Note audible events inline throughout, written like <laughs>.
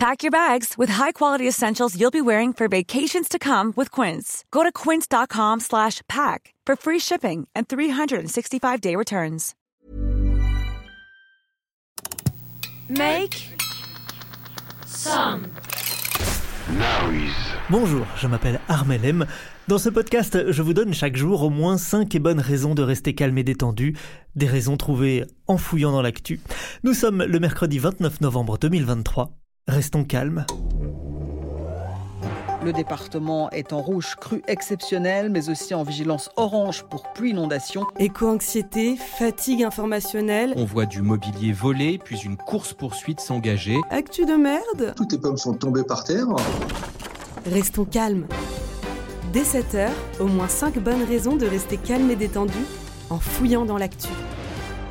Pack your bags with high-quality essentials you'll be wearing for vacations to come with Quince. Go to quince.com slash pack for free shipping and 365-day returns. Make some noise. Bonjour, je m'appelle Armel M. Dans ce podcast, je vous donne chaque jour au moins 5 bonnes raisons de rester calme et détendu, des raisons trouvées en fouillant dans l'actu. Nous sommes le mercredi 29 novembre 2023. Restons calmes. Le département est en rouge cru exceptionnel, mais aussi en vigilance orange pour pluie inondation. Éco-anxiété, fatigue informationnelle. On voit du mobilier volé, puis une course-poursuite s'engager. Actu de merde. Toutes les pommes sont tombées par terre. Restons calmes. Dès 7h, au moins 5 bonnes raisons de rester calme et détendu en fouillant dans l'actu.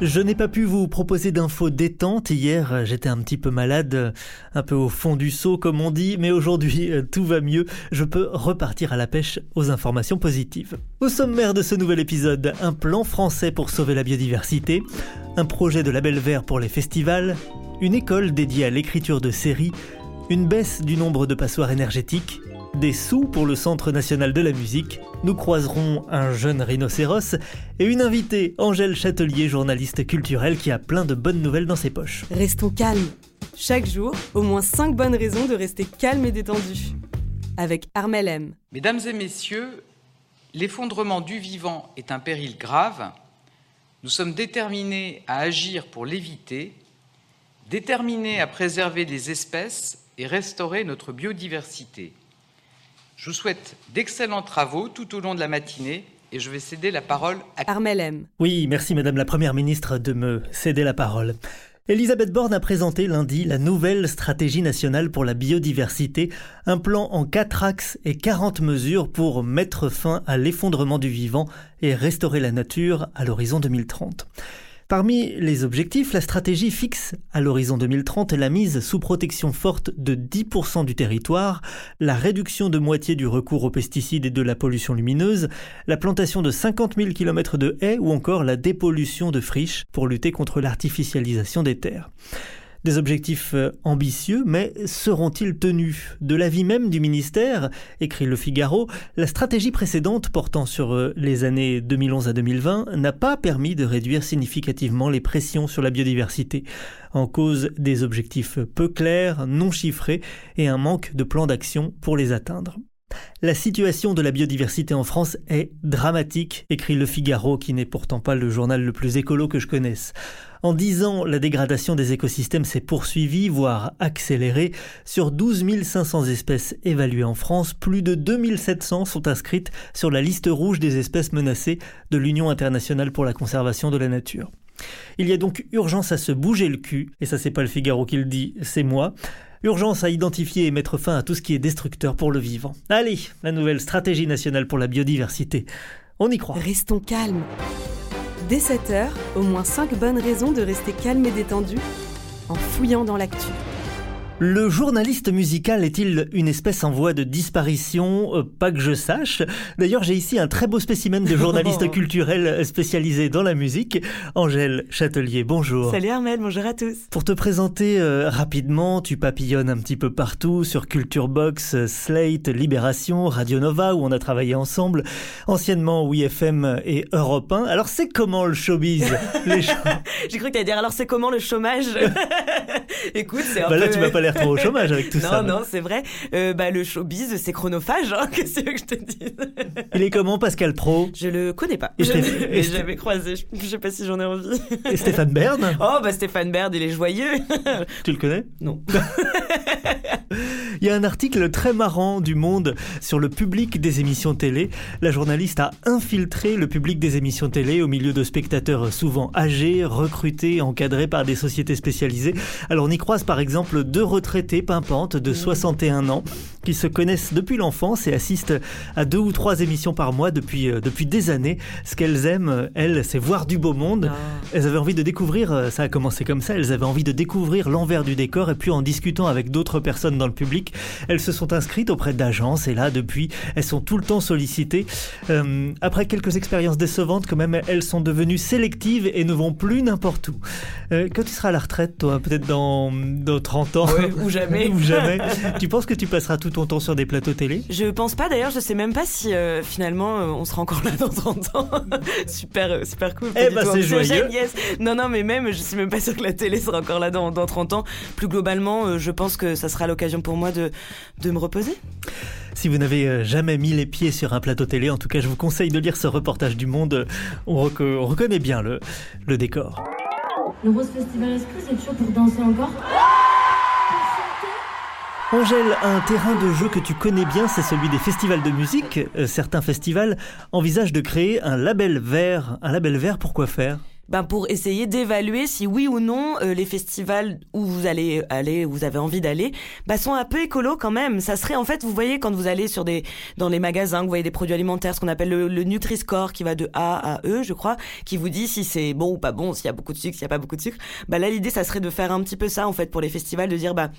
Je n'ai pas pu vous proposer d'infos détente. Hier, j'étais un petit peu malade, un peu au fond du seau, comme on dit, mais aujourd'hui, tout va mieux. Je peux repartir à la pêche aux informations positives. Au sommaire de ce nouvel épisode, un plan français pour sauver la biodiversité, un projet de label vert pour les festivals, une école dédiée à l'écriture de séries, une baisse du nombre de passoires énergétiques, des sous pour le Centre national de la musique, nous croiserons un jeune rhinocéros et une invitée, Angèle Châtelier, journaliste culturelle qui a plein de bonnes nouvelles dans ses poches. Restons calmes. Chaque jour, au moins 5 bonnes raisons de rester calme et détendu. Avec Armel M. Mesdames et messieurs, l'effondrement du vivant est un péril grave. Nous sommes déterminés à agir pour l'éviter, déterminés à préserver les espèces et restaurer notre biodiversité. Je vous souhaite d'excellents travaux tout au long de la matinée et je vais céder la parole à Armel M. Oui, merci Madame la Première ministre de me céder la parole. Elisabeth Borne a présenté lundi la nouvelle stratégie nationale pour la biodiversité, un plan en quatre axes et 40 mesures pour mettre fin à l'effondrement du vivant et restaurer la nature à l'horizon 2030. Parmi les objectifs, la stratégie fixe à l'horizon 2030 la mise sous protection forte de 10% du territoire, la réduction de moitié du recours aux pesticides et de la pollution lumineuse, la plantation de 50 000 km de haies ou encore la dépollution de friches pour lutter contre l'artificialisation des terres. Des objectifs euh, ambitieux, mais seront-ils tenus De l'avis même du ministère, écrit Le Figaro, la stratégie précédente portant sur euh, les années 2011 à 2020 n'a pas permis de réduire significativement les pressions sur la biodiversité, en cause des objectifs peu clairs, non chiffrés et un manque de plan d'action pour les atteindre. La situation de la biodiversité en France est dramatique, écrit Le Figaro, qui n'est pourtant pas le journal le plus écolo que je connaisse. En dix ans, la dégradation des écosystèmes s'est poursuivie, voire accélérée. Sur 12 500 espèces évaluées en France, plus de 2700 sont inscrites sur la liste rouge des espèces menacées de l'Union internationale pour la conservation de la nature. Il y a donc urgence à se bouger le cul, et ça c'est pas le Figaro qui le dit, c'est moi. Urgence à identifier et mettre fin à tout ce qui est destructeur pour le vivant. Allez, la nouvelle stratégie nationale pour la biodiversité. On y croit. Restons calmes. Dès 7h, au moins 5 bonnes raisons de rester calme et détendu en fouillant dans l'actu. Le journaliste musical est-il une espèce en voie de disparition? Euh, Pas que je sache. D'ailleurs, j'ai ici un très beau spécimen de journaliste <laughs> culturel spécialisé dans la musique. Angèle Châtelier, bonjour. Salut Armel, bonjour à tous. Pour te présenter euh, rapidement, tu papillonnes un petit peu partout sur Culture Box, Slate, Libération, Radio Nova où on a travaillé ensemble, anciennement WeFM et Europe 1. Alors c'est comment le showbiz <laughs> J'ai cru que t'allais dire alors c'est comment le chômage? <laughs> Écoute, c'est un bah peu... Là, tu vas pas l'air trop au chômage avec tout non, ça. Non, non, c'est vrai. Euh, bah, le showbiz, c'est chronophage, hein, <laughs> qu'est-ce que je te dis? Il est comment, Pascal Pro? Je le connais pas. Et je l'ai jamais croisé. Je, je sais pas si j'en ai envie. Et Stéphane Bern? Oh, bah Stéphane Baird, il est joyeux. Tu le connais? Non. <laughs> Il y a un article très marrant du Monde sur le public des émissions télé. La journaliste a infiltré le public des émissions télé au milieu de spectateurs souvent âgés, recrutés, encadrés par des sociétés spécialisées. Alors on y croise par exemple deux retraités pimpantes de 61 ans qui se connaissent depuis l'enfance et assistent à deux ou trois émissions par mois depuis, euh, depuis des années. Ce qu'elles aiment, elles, c'est voir du beau monde. Ah. Elles avaient envie de découvrir, euh, ça a commencé comme ça, elles avaient envie de découvrir l'envers du décor et puis en discutant avec d'autres personnes dans le public, elles se sont inscrites auprès d'agences et là, depuis, elles sont tout le temps sollicitées. Euh, après quelques expériences décevantes, quand même, elles sont devenues sélectives et ne vont plus n'importe où. Euh, quand tu seras à la retraite, toi, peut-être dans, dans 30 ans Ouais, ou jamais. <laughs> ou jamais, <laughs> tu penses que tu passeras tout ton temps sur des plateaux télé Je pense pas d'ailleurs, je sais même pas si euh, finalement euh, on sera encore là dans 30 ans. <laughs> super, euh, super cool. Eh bah, c'est anxiogène, joyeux. yes. Non, non, mais même, je suis même pas sûre que la télé sera encore là dans, dans 30 ans. Plus globalement, euh, je pense que ça sera l'occasion pour moi de, de me reposer. Si vous n'avez jamais mis les pieds sur un plateau télé, en tout cas, je vous conseille de lire ce reportage du Monde. On, reco- on reconnaît bien le, le décor. Le Rose Festival, est-ce que vous êtes chaud pour danser encore? Angèle, un terrain de jeu que tu connais bien, c'est celui des festivals de musique. Euh, certains festivals envisagent de créer un label vert. Un label vert, pourquoi faire? Ben pour essayer d'évaluer si oui ou non euh, les festivals où vous allez aller, où vous avez envie d'aller, bah sont un peu écolo quand même. Ça serait en fait, vous voyez quand vous allez sur des dans les magasins, vous voyez des produits alimentaires, ce qu'on appelle le, Nutri-Score qui va de A à E, je crois, qui vous dit si c'est bon ou pas bon, s'il y a beaucoup de sucre, s'il y a pas beaucoup de sucre. Bah là l'idée ça serait de faire un petit peu ça en fait pour les festivals, de dire bah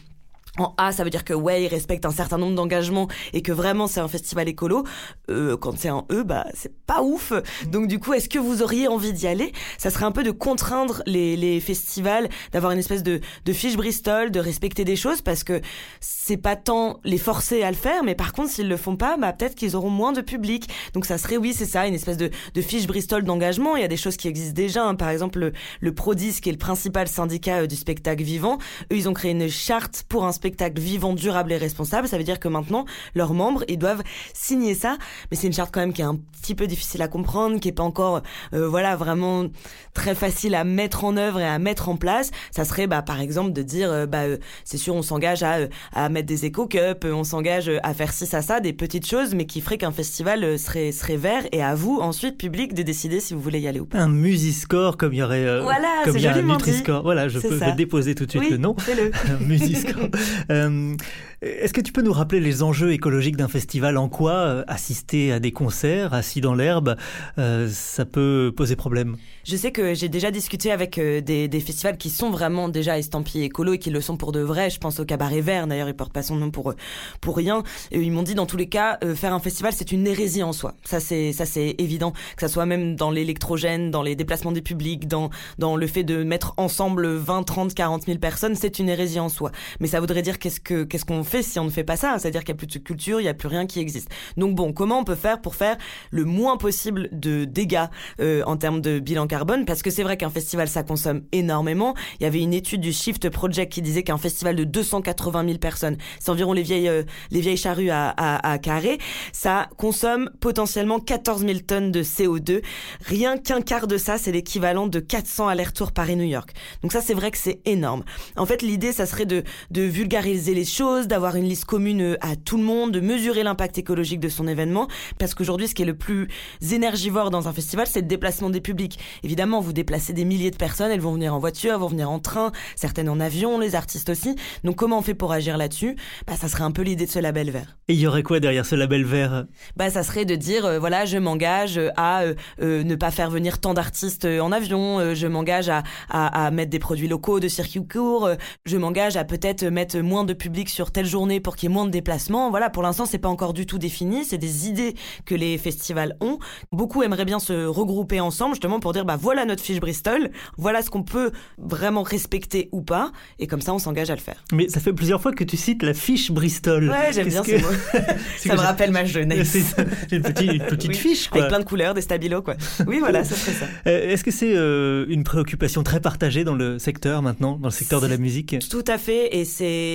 en A, ça veut dire que ouais, ils respectent un certain nombre d'engagements et que vraiment c'est un festival écolo. Euh, quand c'est en E, bah c'est pas ouf. Donc du coup, est-ce que vous auriez envie d'y aller? Ça serait un peu de contraindre les, les festivals, d'avoir une espèce de, de fiche Bristol, de respecter des choses parce que c'est pas tant les forcer à le faire, mais par contre s'ils le font pas, bah peut-être qu'ils auront moins de public. Donc ça serait oui, c'est ça, une espèce de, de fiche Bristol d'engagement. Il y a des choses qui existent déjà. hein. Par exemple, le, le Prodis, qui est le principal syndicat euh, du spectacle vivant, eux ils ont créé une charte pour un spectacle vivant, durable et responsable. Ça veut dire que maintenant, leurs membres, ils doivent signer ça. Mais c'est une charte quand même qui est un petit peu difficile à comprendre, qui est pas encore, euh, voilà, vraiment très facile à mettre en œuvre et à mettre en place. Ça serait, bah, par exemple, de dire, euh, bah, euh, c'est sûr, on s'engage à, à mettre des éco-cups, on s'engage à faire ci, ça, ça, des petites choses, mais qui feraient qu'un festival serait, serait vert et à vous, ensuite, public, de décider si vous voulez y aller ou pas. Un Musiscore, comme il y aurait Voilà, comme c'est il y a un. Nutri-Score. Voilà, je peux déposer tout de suite Oui, le nom. fais-le. <laughs> Musiscore. Euh, Est-ce que tu peux nous rappeler les enjeux écologiques d'un festival? En quoi euh, assister à des concerts, assis dans l'herbe, euh, ça peut poser problème? Je sais que j'ai déjà discuté avec des, festivals qui sont vraiment déjà estampillés écolo et qui le sont pour de vrai. Je pense au Cabaret Vert, d'ailleurs, il porte pas son nom pour pour rien. Et ils m'ont dit dans tous les cas, faire un festival, c'est une hérésie en soi. Ça c'est évident, que ça soit même dans l'électrogène, dans les déplacements du public, dans dans le fait de mettre ensemble 20, 30, 40 000 personnes, c'est une hérésie en soi. Mais ça dire qu'est-ce que qu'est-ce qu'on fait si on ne fait pas ça? C'est-à-dire qu'il y a plus de culture, il y a plus rien qui existe. Donc bon, comment on peut faire pour faire le moins possible de dégâts euh, en termes de bilan carbone? Parce que c'est vrai qu'un festival ça consomme énormément. Il y avait une étude du Shift Project qui disait qu'un festival de 280 000 personnes, c'est environ les vieilles euh, charrues à, à, à carré, ça consomme potentiellement 14 000 tonnes de CO2. Rien qu'un quart de ça, c'est l'équivalent de 400 allers-retours Paris-New York. Donc ça, c'est vrai que c'est énorme. En fait, l'idée, ça serait de, de vulgariser les choses, d'avoir une liste commune euh, à tout le monde, de mesurer l'impact écologique de son événement, parce qu'aujourd'hui, ce qui est le plus énergivore dans un festival, c'est le déplacement des publics. Évidemment, vous déplacez des milliers de personnes, elles vont venir en voiture, elles vont venir en train, certaines en avion, les artistes aussi. Donc comment on fait pour agir là-dessus? Bah, ça serait un peu l'idée de ce label vert. Et il y aurait quoi derrière ce label vert? Bah, ça serait de dire, euh, voilà, je m'engage euh, à euh, euh, ne pas faire venir tant d'artistes en avion, je m'engage à, à, à mettre des produits locaux de circuit court, je m'engage à peut-être mettre moins de public sur telle journée pour qu'il y ait moins de déplacements. Voilà, pour l'instant, c'est pas encore du tout défini, c'est des idées que les festivals ont. Beaucoup aimeraient bien se regrouper ensemble, justement, pour dire, bah voilà notre fiche Bristol, voilà ce qu'on peut vraiment respecter ou pas, et comme ça, on s'engage à le faire. Mais ça fait plusieurs fois que tu cites la fiche Bristol. Ouais, j'aime bien que- ce mot. <laughs> Ça me rappelle ma jeunesse. C'est une petite, une petite Oui, fiche, quoi. Avec plein de couleurs, des stabilos, quoi. Oui, voilà, ça serait ça. <laughs> Euh, Est-ce que c'est euh, une préoccupation très partagée dans le secteur maintenant, dans le secteur de la musique? Tout à fait, et c'est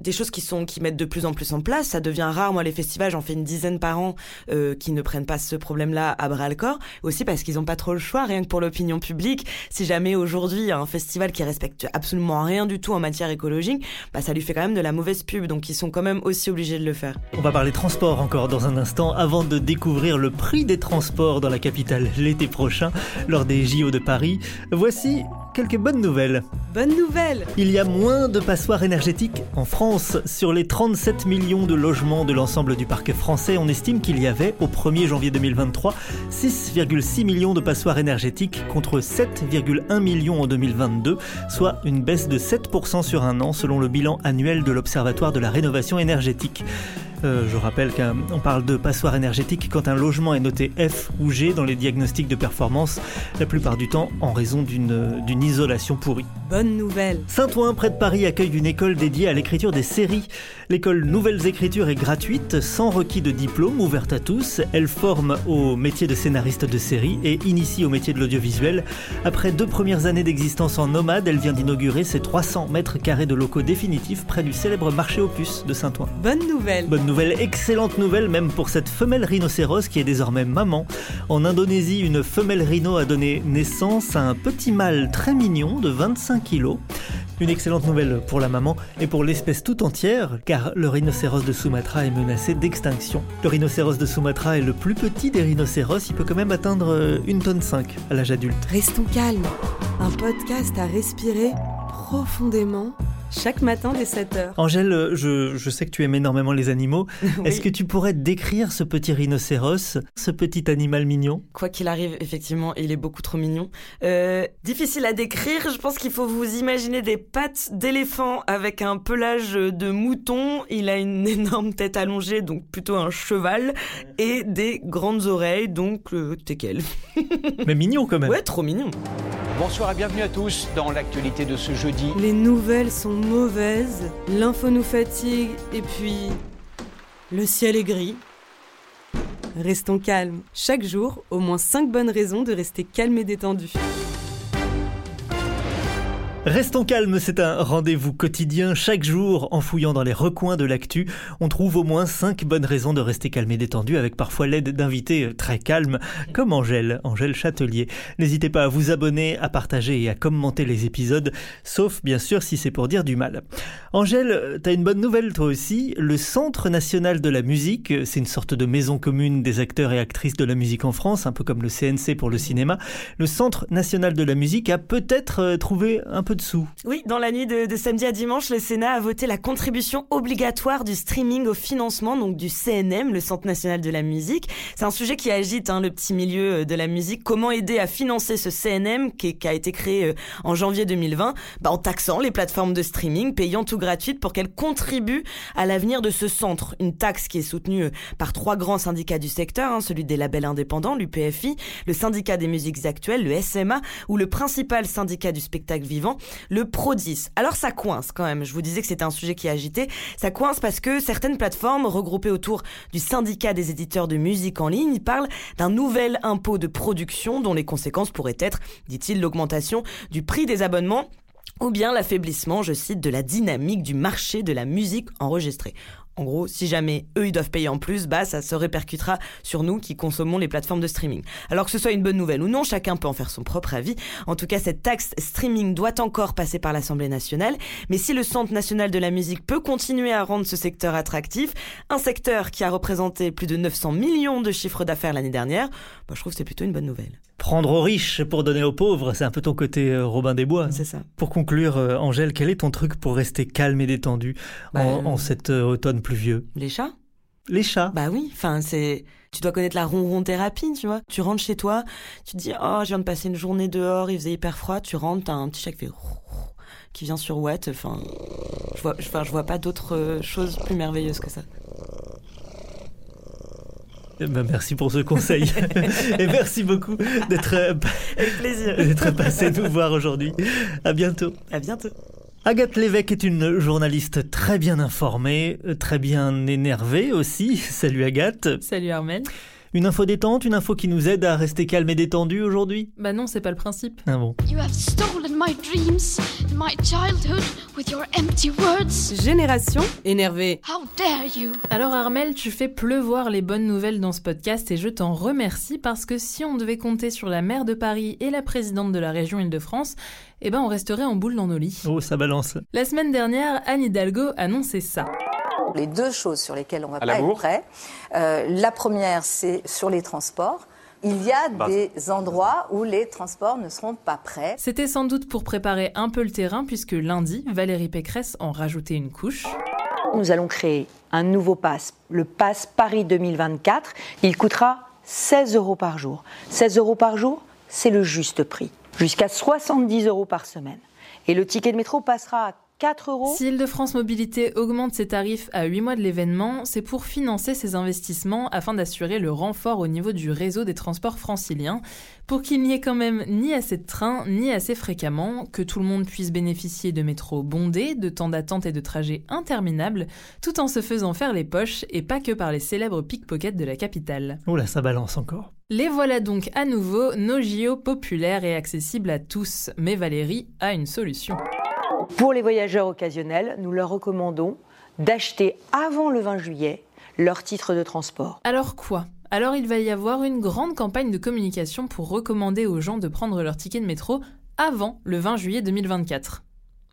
des choses qui sont qui mettent de plus en plus en place. Ça devient rare. Moi, les festivals, j'en fais une dizaine par an euh, qui ne prennent pas ce problème-là à bras le corps. Aussi parce qu'ils n'ont pas trop le choix, rien que pour l'opinion publique. Si jamais aujourd'hui un festival qui respecte absolument rien du tout en matière écologique, bah ça lui fait quand même de la mauvaise pub. Donc ils sont quand même aussi obligés de le faire. On va parler transport encore dans un instant avant de découvrir le prix des transports dans la capitale l'été prochain lors des JO de Paris. Voici quelques bonnes nouvelles. Bonne nouvelle Il y a moins de passoires énergétiques en France. Sur les 37 millions de logements de l'ensemble du parc français, on estime qu'il y avait, au 1er janvier 2023, 6,6 millions de passoires énergétiques contre 7,1 millions en 2022, soit une baisse de 7% sur un an selon le bilan annuel de l'Observatoire de la rénovation énergétique. Euh, je rappelle qu'on parle de passoire énergétique quand un logement est noté F ou G dans les diagnostics de performance, la plupart du temps en raison d'une isolation pourrie. Bonne nouvelle Saint-Ouen, près de Paris, accueille une école dédiée à l'écriture des séries. L'école Nouvelles Écritures est gratuite, sans requis de diplôme, ouverte à tous. Elle forme au métier de scénariste de série et initie au métier de l'audiovisuel. Après deux premières années d'existence en nomade, elle vient d'inaugurer ses 300 mètres carrés de locaux définitifs près du célèbre marché Opus de Saint-Ouen. Bonne nouvelle Bonne nouvelle, excellente nouvelle même pour cette femelle rhinocéros qui est désormais maman. En Indonésie, une femelle rhino a donné naissance à un petit mâle très mignon de 25 kilos. Une excellente nouvelle pour la maman et pour l'espèce tout entière, car le rhinocéros de Sumatra est menacé d'extinction. Le rhinocéros de Sumatra est le plus petit des rhinocéros, il peut quand même atteindre euh, une tonne 5 à l'âge adulte. Restons calmes. Un podcast à respirer profondément chaque matin dès 7h. Angèle, je, je sais que tu aimes énormément les animaux. <laughs> Est-ce que tu pourrais décrire ce petit rhinocéros, ce petit animal mignon? Quoi qu'il arrive, effectivement, il est beaucoup trop mignon. Euh, difficile à décrire, je pense qu'il faut vous imaginer des pattes d'éléphant avec un pelage de mouton. Il a une <laughs> énorme tête allongée, donc plutôt un cheval, et des grandes oreilles, donc euh, teckel. <laughs> Mais mignon quand même. Ouais, trop mignon. Bonsoir et bienvenue à tous dans l'actualité de ce jeudi. Les nouvelles sont mauvaises, l'info nous fatigue, et puis le ciel est gris. Restons calmes. Chaque jour, au moins 5 bonnes raisons de rester calme et détendu. Restons calmes, c'est un rendez-vous quotidien. Chaque jour, en fouillant dans les recoins de l'actu, on trouve au moins 5 bonnes raisons de rester calme et détendu, avec parfois l'aide d'invités très calmes, comme Angèle, Angèle Châtelier. N'hésitez pas à vous abonner, à partager et à commenter les épisodes, sauf bien sûr si c'est pour dire du mal. Angèle, t'as une bonne nouvelle toi aussi. Le Centre national de la musique, c'est une sorte de maison commune des acteurs et actrices de la musique en France, un peu comme le CNC pour le cinéma. Le Centre national de la musique a peut-être euh, trouvé un peu Oui, dans la nuit de, samedi à dimanche, le Sénat a voté la contribution obligatoire du streaming au financement, donc du CNM, le Centre national de la musique. C'est un sujet qui agite hein, le petit milieu euh, de la musique. Comment aider à financer ce CNM qui, qui a été créé euh, en janvier 2020 bah, En taxant les plateformes de streaming, payant tout gratuite pour qu'elles contribuent à l'avenir de ce centre. Une taxe qui est soutenue euh, par trois grands syndicats du secteur, hein, celui des labels indépendants, l'UPFI, le syndicat des musiques actuelles, le SMA, ou le principal syndicat du spectacle vivant, le Prodis. Alors ça coince quand même, je vous disais que c'était un sujet qui agitait, ça coince parce que certaines plateformes regroupées autour du syndicat des éditeurs de musique en ligne parlent d'un nouvel impôt de production dont les conséquences pourraient être, dit-il, l'augmentation du prix des abonnements ou bien l'affaiblissement, je cite, de la dynamique du marché de la musique enregistrée. En gros, si jamais eux ils doivent payer en plus, bah ça se répercutera sur nous qui consommons les plateformes de streaming. Alors que ce soit une bonne nouvelle ou non, chacun peut en faire son propre avis. En tout cas, cette taxe streaming doit encore passer par l'Assemblée nationale, mais si le Centre national de la musique peut continuer à rendre ce secteur attractif, un secteur qui a représenté plus de 900 millions de chiffres d'affaires l'année dernière, bah, je trouve que c'est plutôt une bonne nouvelle. Prendre aux riches pour donner aux pauvres, c'est un peu ton côté euh, Robin des Bois. C'est ça. Pour conclure, euh, Angèle, quel est ton truc pour rester calme et détendu Bah, en, euh, en cet automne pluvieux? Les chats Les chats Bah oui, enfin c'est tu dois connaître la ronron thérapie, tu vois. Tu rentres chez toi, tu te dis "Oh, je viens de passer une journée dehors, il faisait hyper froid." Tu rentres, t'as un petit chat qui fait qui vient sur Watt, enfin je vois enfin je vois pas d'autre chose plus merveilleuse que ça. Eh ben, merci pour ce conseil. <laughs> et merci beaucoup d'être euh, d'être passé nous voir aujourd'hui. À bientôt. À bientôt. Agathe Lévesque est une journaliste très bien informée, euh, très bien énervée aussi. Salut Agathe. Salut Armel. Une info détente, une info qui nous aide à rester calme et détendu aujourd'hui Bah non, c'est pas le principe. Ah bon You have stolen my dreams and my childhood with your empty words. Génération énervée. How dare you? Alors Armel, tu fais pleuvoir les bonnes nouvelles dans ce podcast et je t'en remercie parce que si on devait compter sur la maire de Paris et la présidente de la région Île-de-France, eh ben on resterait en boule dans nos lits. Oh, ça balance. La semaine dernière, Anne Hidalgo annonçait ça. Les deux choses sur lesquelles on va À pas être prêt. Euh, la première, c'est sur les transports. il y a des endroits où les transports ne seront pas prêts. C'était sans doute pour préparer un peu le terrain puisque lundi, Valérie Pécresse en rajoutait une couche. Nous allons créer un nouveau pass, le pass Paris 2024. Il coûtera 16 euros par jour. 16 euros par jour, c'est le juste prix. Jusqu'à 70 euros par semaine. Et le ticket de métro passera à 4 euros. Si Île-de-France Mobilité augmente ses tarifs à 8 mois de l'événement, c'est pour financer ses investissements afin d'assurer le renfort au niveau du réseau des transports franciliens, pour qu'il n'y ait quand même ni assez de trains, ni assez fréquemment, que tout le monde puisse bénéficier de métros bondés, de temps d'attente et de trajets interminables, tout en se faisant faire les poches et pas que par les célèbres pickpockets de la capitale. Oula, ça balance encore. Les voilà donc à nouveau nos JO populaires et accessibles à tous. Mais Valérie a une solution. Pour les voyageurs occasionnels, nous leur recommandons d'acheter avant le 20 juillet leur titre de transport. Alors quoi? Alors il va y avoir une grande campagne de communication pour recommander aux gens de prendre leur ticket de métro avant le 20 juillet 2024.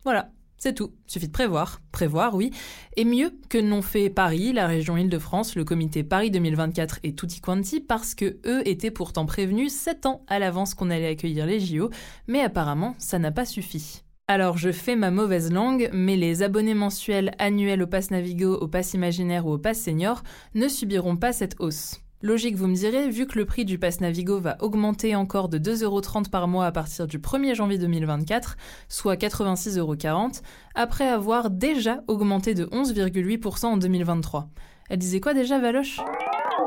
Voilà, c'est tout. Suffit de prévoir. Prévoir, oui. Et mieux que n'ont fait Paris, la région Île-de-France, le comité Paris 2024 et Tutti Quanti, parce que eux étaient pourtant prévenus 7 ans à l'avance qu'on allait accueillir les JO, mais apparemment, ça n'a pas suffi. Alors je fais ma mauvaise langue, mais les abonnés mensuels annuels au Pass Navigo, au Pass Imaginaire ou au Pass Senior ne subiront pas cette hausse. Logique, vous me direz, vu que le prix du Pass Navigo va augmenter encore de 2,30€ par mois à partir du 1er janvier 2024, soit 86,40€, après avoir déjà augmenté de 11,8% en 2023. Elle disait quoi déjà, Valoche?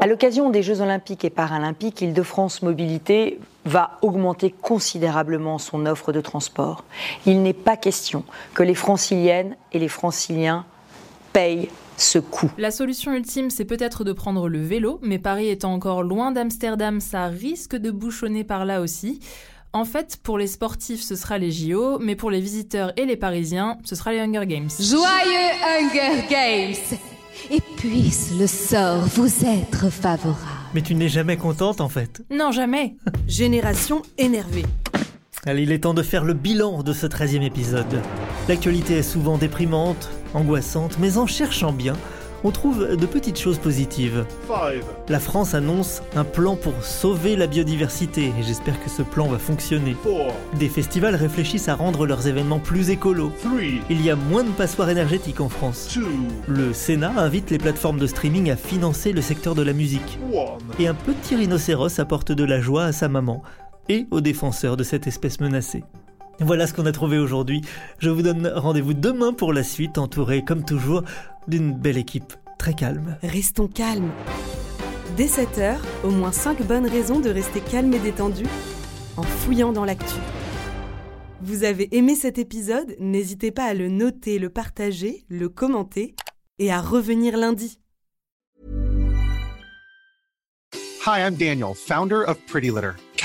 À l'occasion des Jeux Olympiques et Paralympiques, Île-de-France Mobilité va augmenter considérablement son offre de transport. Il n'est pas question que les franciliennes et les franciliens payent ce coût. La solution ultime, c'est peut-être de prendre le vélo, mais Paris étant encore loin d'Amsterdam, ça risque de bouchonner par là aussi. En fait, pour les sportifs, ce sera les JO, mais pour les visiteurs et les Parisiens, ce sera les Hunger Games. Joyeux Hunger Games Et puisse le sort vous être favorable. Mais tu n'es jamais contente en fait. Non, jamais. <laughs> Génération énervée. Allez, il est temps de faire le bilan de ce 13e épisode. L'actualité est souvent déprimante, angoissante, mais en cherchant bien, on trouve de petites choses positives. La France annonce un plan pour sauver la biodiversité et j'espère que ce plan va fonctionner. Des festivals réfléchissent à rendre leurs événements plus écolos. Il y a moins de passoires énergétiques en France. Le Sénat invite les plateformes de streaming à financer le secteur de la musique. Et un petit rhinocéros apporte de la joie à sa maman et aux défenseurs de cette espèce menacée. Voilà ce qu'on a trouvé aujourd'hui. Je vous donne rendez-vous demain pour la suite, entouré comme toujours d'une belle équipe très calme. Restons calmes. Dès 7h, au moins 5 bonnes raisons de rester calme et détendu en fouillant dans l'actu. Vous avez aimé cet épisode? N'hésitez pas à le noter, le partager, le commenter et à revenir lundi. Hi, I'm Daniel, founder of Pretty Litter.